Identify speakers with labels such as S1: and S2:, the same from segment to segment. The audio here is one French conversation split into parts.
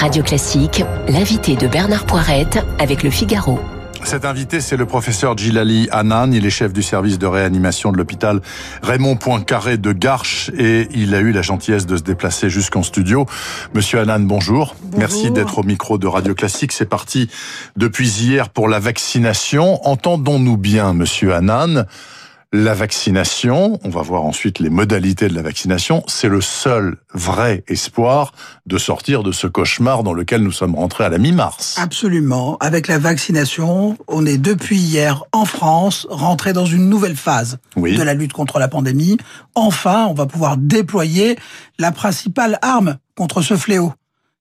S1: Radio Classique, l'invité de Bernard Poirette avec le Figaro.
S2: Cet invité, c'est le professeur Djilali Hanan. Il est chef du service de réanimation de l'hôpital Raymond Poincaré de Garches et il a eu la gentillesse de se déplacer jusqu'en studio. Monsieur Hanan, bonjour.
S3: bonjour.
S2: Merci d'être au micro de Radio Classique. C'est parti depuis hier pour la vaccination. Entendons-nous bien, monsieur Hanan la vaccination, on va voir ensuite les modalités de la vaccination, c'est le seul vrai espoir de sortir de ce cauchemar dans lequel nous sommes rentrés à la mi-mars.
S3: Absolument. Avec la vaccination, on est depuis hier en France rentré dans une nouvelle phase
S2: oui.
S3: de la lutte contre la pandémie. Enfin, on va pouvoir déployer la principale arme contre ce fléau.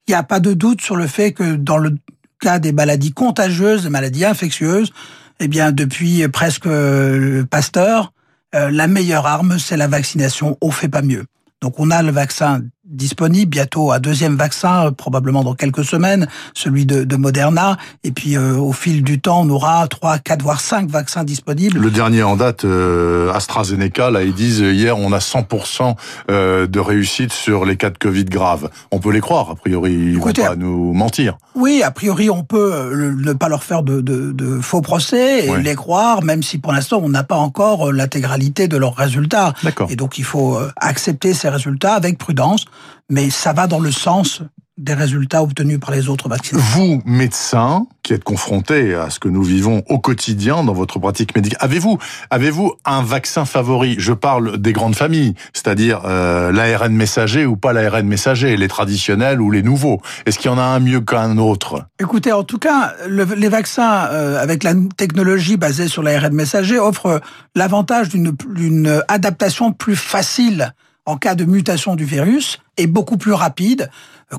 S3: Il n'y a pas de doute sur le fait que dans le cas des maladies contagieuses, des maladies infectieuses, eh bien, depuis presque le Pasteur, euh, la meilleure arme, c'est la vaccination. On fait pas mieux. Donc, on a le vaccin disponible, bientôt un deuxième vaccin, euh, probablement dans quelques semaines, celui de, de Moderna. Et puis, euh, au fil du temps, on aura trois, quatre, voire cinq vaccins disponibles.
S2: Le dernier en date, euh, AstraZeneca, là, ils disent hier, on a 100% euh, de réussite sur les cas de Covid graves. On peut les croire, a priori, ils Écoutez, vont pas nous mentir.
S3: Oui, a priori, on peut euh, ne pas leur faire de, de, de faux procès et oui. les croire, même si pour l'instant, on n'a pas encore l'intégralité de leurs résultats. Et donc, il faut euh, accepter ces résultats avec prudence mais ça va dans le sens des résultats obtenus par les autres vaccins.
S2: Vous, médecin, qui êtes confronté à ce que nous vivons au quotidien dans votre pratique médicale, avez-vous avez-vous un vaccin favori? Je parle des grandes familles, c'est-à-dire euh, l'ARN messager ou pas l'ARN messager, les traditionnels ou les nouveaux. Est-ce qu'il y en a un mieux qu'un autre?
S3: Écoutez, en tout cas, le, les vaccins euh, avec la technologie basée sur l'ARN messager offrent l'avantage d'une adaptation plus facile en cas de mutation du virus est beaucoup plus rapide,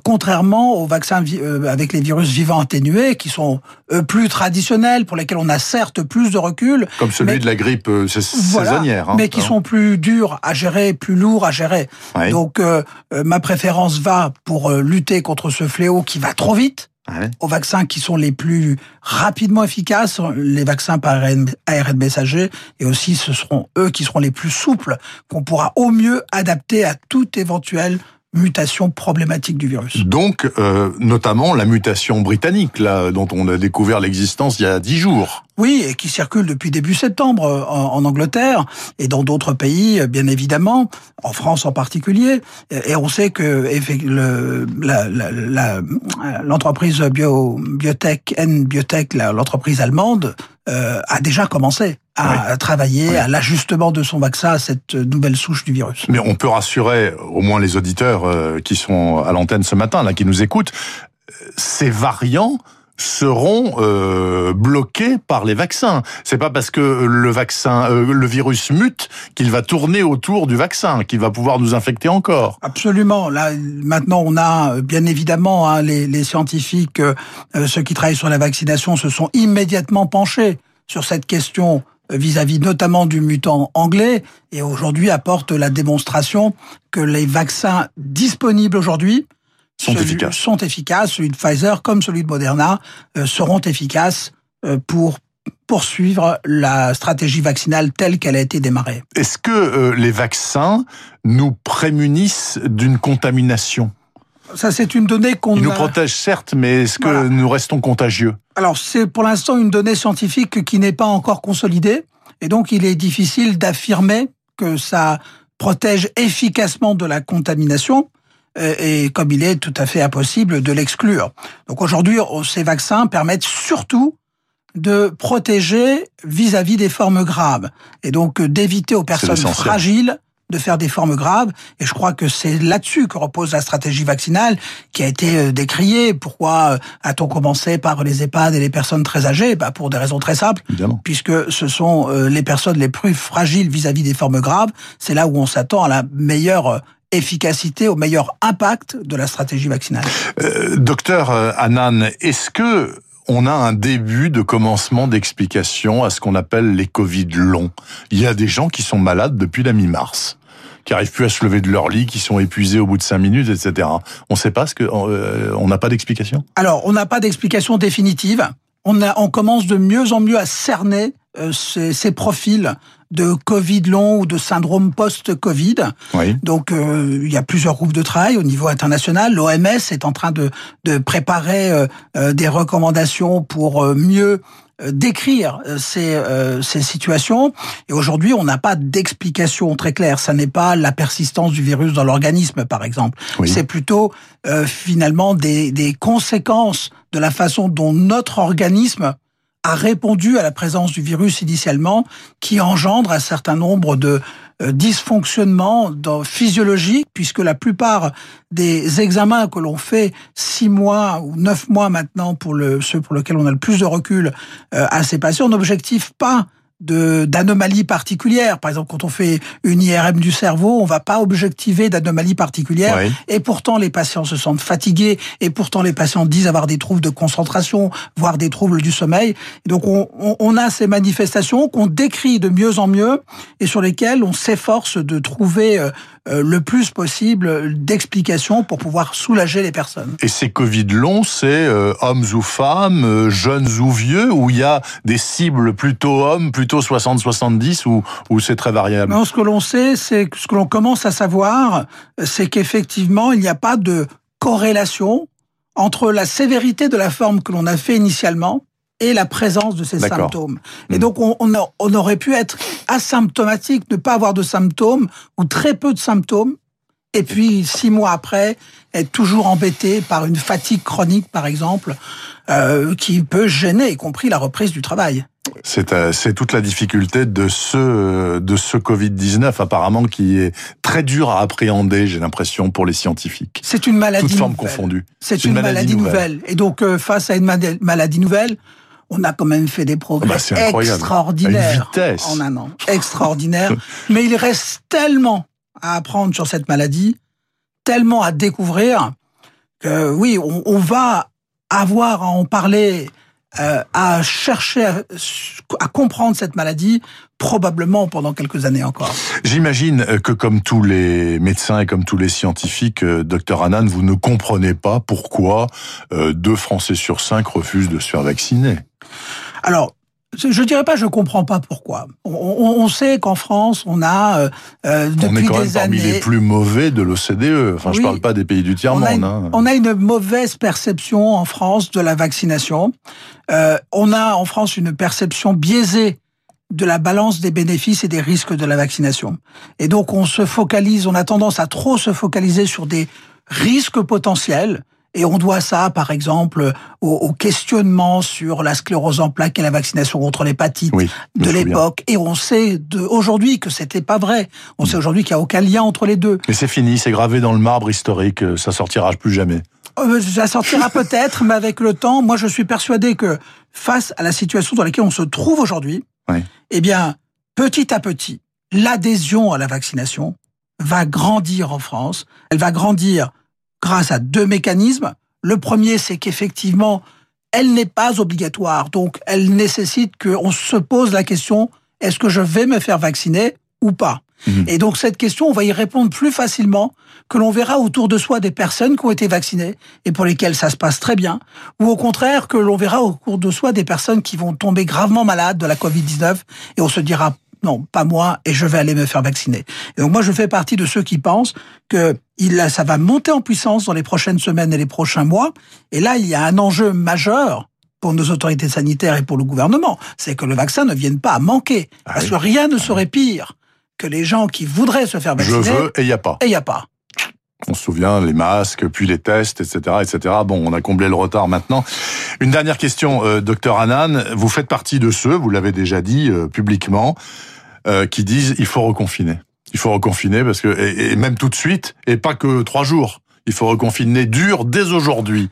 S3: contrairement aux vaccins avec les virus vivants atténués, qui sont plus traditionnels, pour lesquels on a certes plus de recul.
S2: Comme celui mais, de la grippe saisonnière. Hein,
S3: mais qui
S2: hein.
S3: sont plus durs à gérer, plus lourds à gérer. Donc, euh, ma préférence va pour lutter contre ce fléau qui va trop vite.
S2: Ouais.
S3: aux vaccins qui sont les plus rapidement efficaces, les vaccins par ARN, ARN messager, et aussi ce seront eux qui seront les plus souples, qu'on pourra au mieux adapter à toute éventuelle mutation problématique du virus.
S2: Donc, euh, notamment la mutation britannique, là, dont on a découvert l'existence il y a dix jours.
S3: Oui, et qui circule depuis début septembre en, en Angleterre et dans d'autres pays, bien évidemment, en France en particulier. Et on sait que l'entreprise la, bio, biotech, N Biotech, l'entreprise allemande, euh, a déjà commencé à
S2: oui.
S3: travailler
S2: oui.
S3: à l'ajustement de son vaccin à cette nouvelle souche du virus.
S2: Mais on peut rassurer au moins les auditeurs euh, qui sont à l'antenne ce matin, là, qui nous écoutent, ces variants seront euh, bloqués par les vaccins. C'est pas parce que le vaccin, euh, le virus mute qu'il va tourner autour du vaccin, qu'il va pouvoir nous infecter encore.
S3: Absolument. Là, maintenant, on a bien évidemment hein, les, les, scientifiques, euh, ceux qui travaillent sur la vaccination, se sont immédiatement penchés sur cette question vis-à-vis -vis notamment du mutant anglais et aujourd'hui apportent la démonstration que les vaccins disponibles aujourd'hui
S2: sont efficaces.
S3: sont efficaces. Celui de Pfizer comme celui de Moderna euh, seront efficaces euh, pour poursuivre la stratégie vaccinale telle qu'elle a été démarrée.
S2: Est-ce que euh, les vaccins nous prémunissent d'une contamination?
S3: Ça, c'est une donnée qu'on.
S2: Ils nous protègent certes, mais est-ce que voilà. nous restons contagieux
S3: Alors, c'est pour l'instant une donnée scientifique qui n'est pas encore consolidée, et donc il est difficile d'affirmer que ça protège efficacement de la contamination et comme il est tout à fait impossible de l'exclure. Donc aujourd'hui, ces vaccins permettent surtout de protéger vis-à-vis -vis des formes graves et donc d'éviter aux personnes fragiles de faire des formes graves. Et je crois que c'est là-dessus que repose la stratégie vaccinale qui a été décriée. Pourquoi a-t-on commencé par les EHPAD et les personnes très âgées? Bah Pour des raisons très simples.
S2: Évidemment.
S3: Puisque ce sont les personnes les plus fragiles vis-à-vis -vis des formes graves. C'est là où on s'attend à la meilleure efficacité, au meilleur impact de la stratégie vaccinale.
S2: Euh, docteur Hanan, est-ce que on a un début de commencement d'explication à ce qu'on appelle les Covid longs? Il y a des gens qui sont malades depuis la mi-mars qui arrivent plus à se lever de leur lit, qui sont épuisés au bout de cinq minutes, etc. On ne sait pas ce que, euh, on n'a pas d'explication?
S3: Alors, on n'a pas d'explication définitive. On, a, on commence de mieux en mieux à cerner euh, ces, ces, profils de Covid long ou de syndrome post-Covid.
S2: Oui.
S3: Donc, euh, il y a plusieurs groupes de travail au niveau international. L'OMS est en train de, de préparer euh, euh des recommandations pour euh, mieux décrire ces, euh, ces situations. Et aujourd'hui, on n'a pas d'explication très claire. Ça n'est pas la persistance du virus dans l'organisme, par exemple.
S2: Oui.
S3: C'est plutôt euh, finalement des, des conséquences de la façon dont notre organisme a répondu à la présence du virus initialement, qui engendre un certain nombre de euh, dysfonctionnements physiologiques, puisque la plupart des examens que l'on fait six mois ou neuf mois maintenant pour le, ceux pour lesquels on a le plus de recul euh, à ces patients n'objectifent pas d'anomalies particulières. Par exemple, quand on fait une IRM du cerveau, on va pas objectiver d'anomalies particulières.
S2: Oui.
S3: Et pourtant, les patients se sentent fatigués. Et pourtant, les patients disent avoir des troubles de concentration, voire des troubles du sommeil. Et donc, on, on, on, a ces manifestations qu'on décrit de mieux en mieux et sur lesquelles on s'efforce de trouver euh, le plus possible d'explications pour pouvoir soulager les personnes.
S2: Et ces Covid longs, c'est euh, hommes ou femmes, euh, jeunes ou vieux, où il y a des cibles plutôt hommes, plutôt 60-70, ou, ou c'est très variable?
S3: Non, ce que l'on sait, c'est ce que l'on commence à savoir, c'est qu'effectivement, il n'y a pas de corrélation entre la sévérité de la forme que l'on a fait initialement et la présence de ces symptômes. Et donc, on, on, a, on, aurait pu être asymptomatique, ne pas avoir de symptômes ou très peu de symptômes, et puis six mois après, être toujours embêté par une fatigue chronique, par exemple, euh, qui peut gêner, y compris la reprise du travail.
S2: C'est euh, toute la difficulté de ce de ce Covid 19 apparemment qui est très dur à appréhender. J'ai l'impression pour les scientifiques.
S3: C'est une maladie
S2: Toutes formes
S3: nouvelle.
S2: confondues.
S3: C'est une, une, maladie, maladie nouvelle. nouvelle. Et donc euh, face à une maladie nouvelle, on a quand même fait des progrès
S2: bah,
S3: extraordinaires en un an, extraordinaire. Mais il reste tellement à apprendre sur cette maladie, tellement à découvrir que oui, on, on va avoir à en parler, euh, à chercher à, à, comprendre cette maladie probablement pendant quelques années encore.
S2: J'imagine que comme tous les médecins et comme tous les scientifiques, euh, docteur Hanan, vous ne comprenez pas pourquoi euh, deux Français sur cinq refusent de se faire vacciner.
S3: Alors, je dirais pas, je comprends pas pourquoi. On, sait qu'en France, on a euh, depuis
S2: on est quand
S3: des
S2: même parmi
S3: années,
S2: les plus mauvais de l'OCDE. Enfin,
S3: Oui.
S2: je parle pas des pays du tiers
S3: on a,
S2: monde.
S3: une,
S2: Hein.
S3: on a une mauvaise perception en France de la vaccination. Euh, on a en France une perception biaisée de la balance des bénéfices et des risques de la vaccination. Et donc on se focalise, on a tendance à trop se focaliser sur des risques potentiels. Et on doit ça, par exemple, au, au questionnement sur la sclérose en plaques et la vaccination contre l'hépatite
S2: Oui,
S3: de l'époque. Et on sait aujourd'hui que c'était pas vrai. On sait aujourd'hui qu'il n'y a aucun lien entre les deux.
S2: Mais c'est fini, c'est gravé dans le marbre historique, euh, ça sortira plus jamais.
S3: Euh, Ça sortira peut-être, mais avec le temps, moi je suis persuadé que face à la situation dans laquelle on se trouve aujourd'hui,
S2: Oui.
S3: eh bien, petit à petit, l'adhésion à la vaccination va grandir en France. Elle va grandir grâce à deux mécanismes. Le premier, c'est qu'effectivement, elle n'est pas obligatoire, donc elle nécessite qu'on se pose la question est-ce que je vais me faire vacciner ou pas?
S2: Mhm.
S3: Et donc cette question, on va y répondre plus facilement que l'on verra autour de soi des personnes qui ont été vaccinées et pour lesquelles ça se passe très bien, ou au contraire que l'on verra au cours de soi des personnes qui vont tomber gravement malades de la Covid-19 et on se dira non, pas moi, et je vais aller me faire vacciner. Et donc moi, je fais partie de ceux qui pensent que il, ça va monter en puissance dans les prochaines semaines et les prochains mois. Et là, il y a un enjeu majeur pour nos autorités sanitaires et pour le gouvernement, c'est que le vaccin ne vienne pas à manquer.
S2: Ah
S3: parce
S2: oui.
S3: que rien ne serait pire que les gens qui voudraient se faire
S2: Je
S3: vacciner,
S2: veux et il n'y a pas.
S3: et il n'y a pas.
S2: On se souvient, les masques, puis les tests, etc., etc. Bon, on a comblé le retard maintenant. Une dernière question, euh, docteur Hanan. Vous faites partie de ceux, vous l'avez déjà dit euh, publiquement, euh, qui disent il faut reconfiner. Il faut reconfiner parce que et, et même tout de suite et pas que trois jours. Il faut reconfiner dur dès aujourd'hui.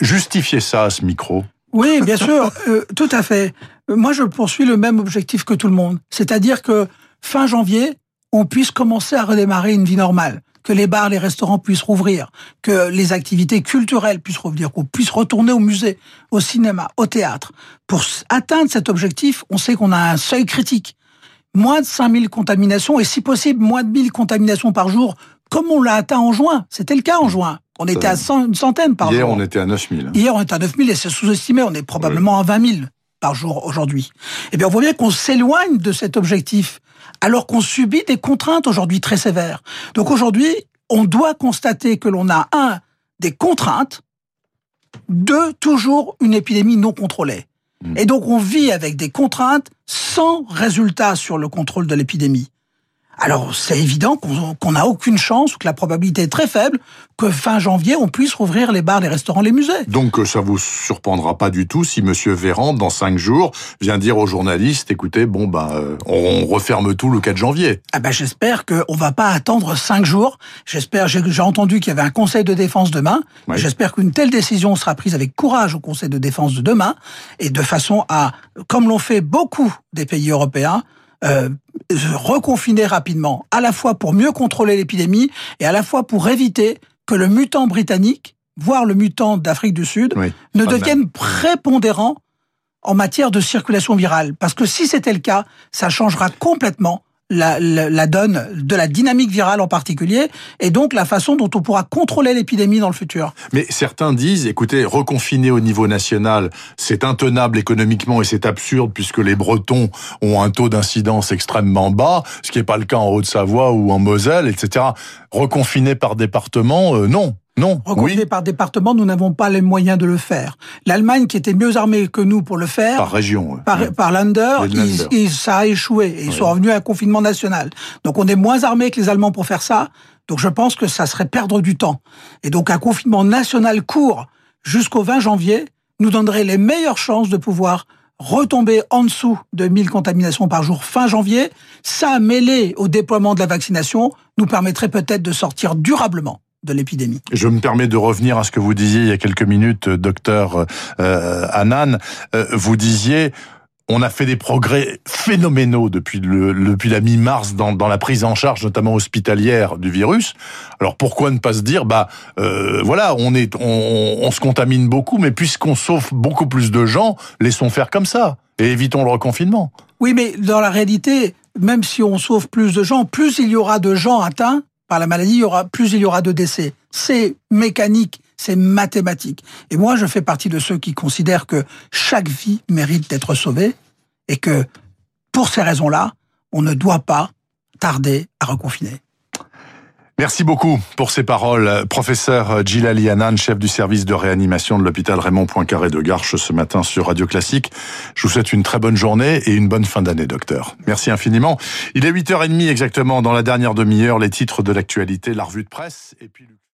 S2: Justifiez ça à ce micro.
S3: Oui, bien sûr, tout à fait. Moi, je poursuis le même objectif que tout le monde, c'est-à-dire que fin janvier, on puisse commencer à redémarrer une vie normale, que les bars, les restaurants puissent rouvrir, que les activités culturelles puissent revenir, qu'on puisse retourner au musée, au cinéma, au théâtre. Pour atteindre cet objectif, on sait qu'on a un seuil critique. Moins de 5000 contaminations et si possible moins de 1000 contaminations par jour, comme on l'a atteint en juin. C'était le cas en juin. On était à 100, une centaine par
S2: Hier,
S3: jour.
S2: on était à 9000.
S3: Hier, on est à 9000 et c'est sous-estimé. On est probablement à 20 000. par jour aujourd'hui. Eh bien, on voit bien qu'on s'éloigne de cet objectif alors qu'on subit des contraintes aujourd'hui très sévères. Donc aujourd'hui, on doit constater que l'on a un des contraintes, deux toujours une épidémie non contrôlée. Hmm. Et donc on vit avec des contraintes sans résultat sur le contrôle de l'épidémie. Alors c'est évident qu'on n'a aucune chance, ou que la probabilité est très faible, que fin janvier, on puisse rouvrir les bars, les restaurants, les musées.
S2: Donc euh, ça vous surprendra pas du tout si Monsieur Véran, dans cinq jours, vient dire aux journalistes, écoutez, bon ben, euh, on referme tout le 4 janvier.
S3: Ah ben j'espère qu'on va pas attendre cinq jours. J'espère, j'ai entendu qu'il y avait un Conseil de défense demain. J'espère qu'une telle décision sera prise avec courage au Conseil de défense de demain et de façon à, comme l'ont fait beaucoup des pays européens, euh, reconfiner rapidement, à la fois pour mieux contrôler l'épidémie et à la fois pour éviter que le mutant britannique, voire le mutant d'Afrique du Sud, ne devienne prépondérant en matière de circulation virale. Parce que si c'était le cas, ça changera complètement la, donne de la dynamique virale en particulier, et donc la façon dont on pourra contrôler l'épidémie dans le futur.
S2: Mais certains disent, écoutez, reconfiner au niveau national, c'est intenable économiquement et c'est absurde puisque les Bretons ont un taux d'incidence extrêmement bas, ce qui n'est pas le cas en Haute-Savoie ou en Moselle, etc. Reconfiner par département, euh, non. Non.
S3: Reconfiné par département, nous n'avons pas les moyens de le faire. L'Allemagne, qui était mieux armée que nous pour le faire,
S2: par région,
S3: par, par Länder, ça a échoué et ils sont revenus à un confinement national. Donc on est moins armé que les Allemands pour faire ça. Donc je pense que ça serait perdre du temps. Et donc un confinement national court jusqu'au 20 janvier nous donnerait les meilleures chances de pouvoir retomber en dessous de 1000 contaminations par jour fin janvier. Ça, mêlé au déploiement de la vaccination, nous permettrait peut-être de sortir durablement de l'épidémie.
S2: Je me permets de revenir à ce que vous disiez il y a quelques minutes, docteur euh, Anan. Euh, vous disiez on a fait des progrès phénoménaux depuis le depuis la mi-mars dans, dans la prise en charge notamment hospitalière du virus. Alors pourquoi ne pas se dire bah euh, voilà on est on, on se contamine beaucoup mais puisqu'on sauve beaucoup plus de gens laissons faire comme ça et évitons le reconfinement.
S3: Oui mais dans la réalité même si on sauve plus de gens plus il y aura de gens atteints par la maladie, y aura, plus il y aura de décès. C'est mécanique, c'est mathématique. Et moi, je fais partie de ceux qui considèrent que chaque vie mérite d'être sauvée et que, pour ces raisons-là, on ne doit pas tarder à reconfiner.
S2: Merci beaucoup pour ces paroles. Professeur Gilali Hanan, chef du service de réanimation de l'hôpital Raymond Poincaré de Garches ce matin sur Radio Classique. Je vous souhaite une très bonne journée et une bonne fin d'année, docteur. Merci infiniment. Il est 8h30 exactement dans la dernière demi-heure, les titres de l'actualité, la revue de presse et puis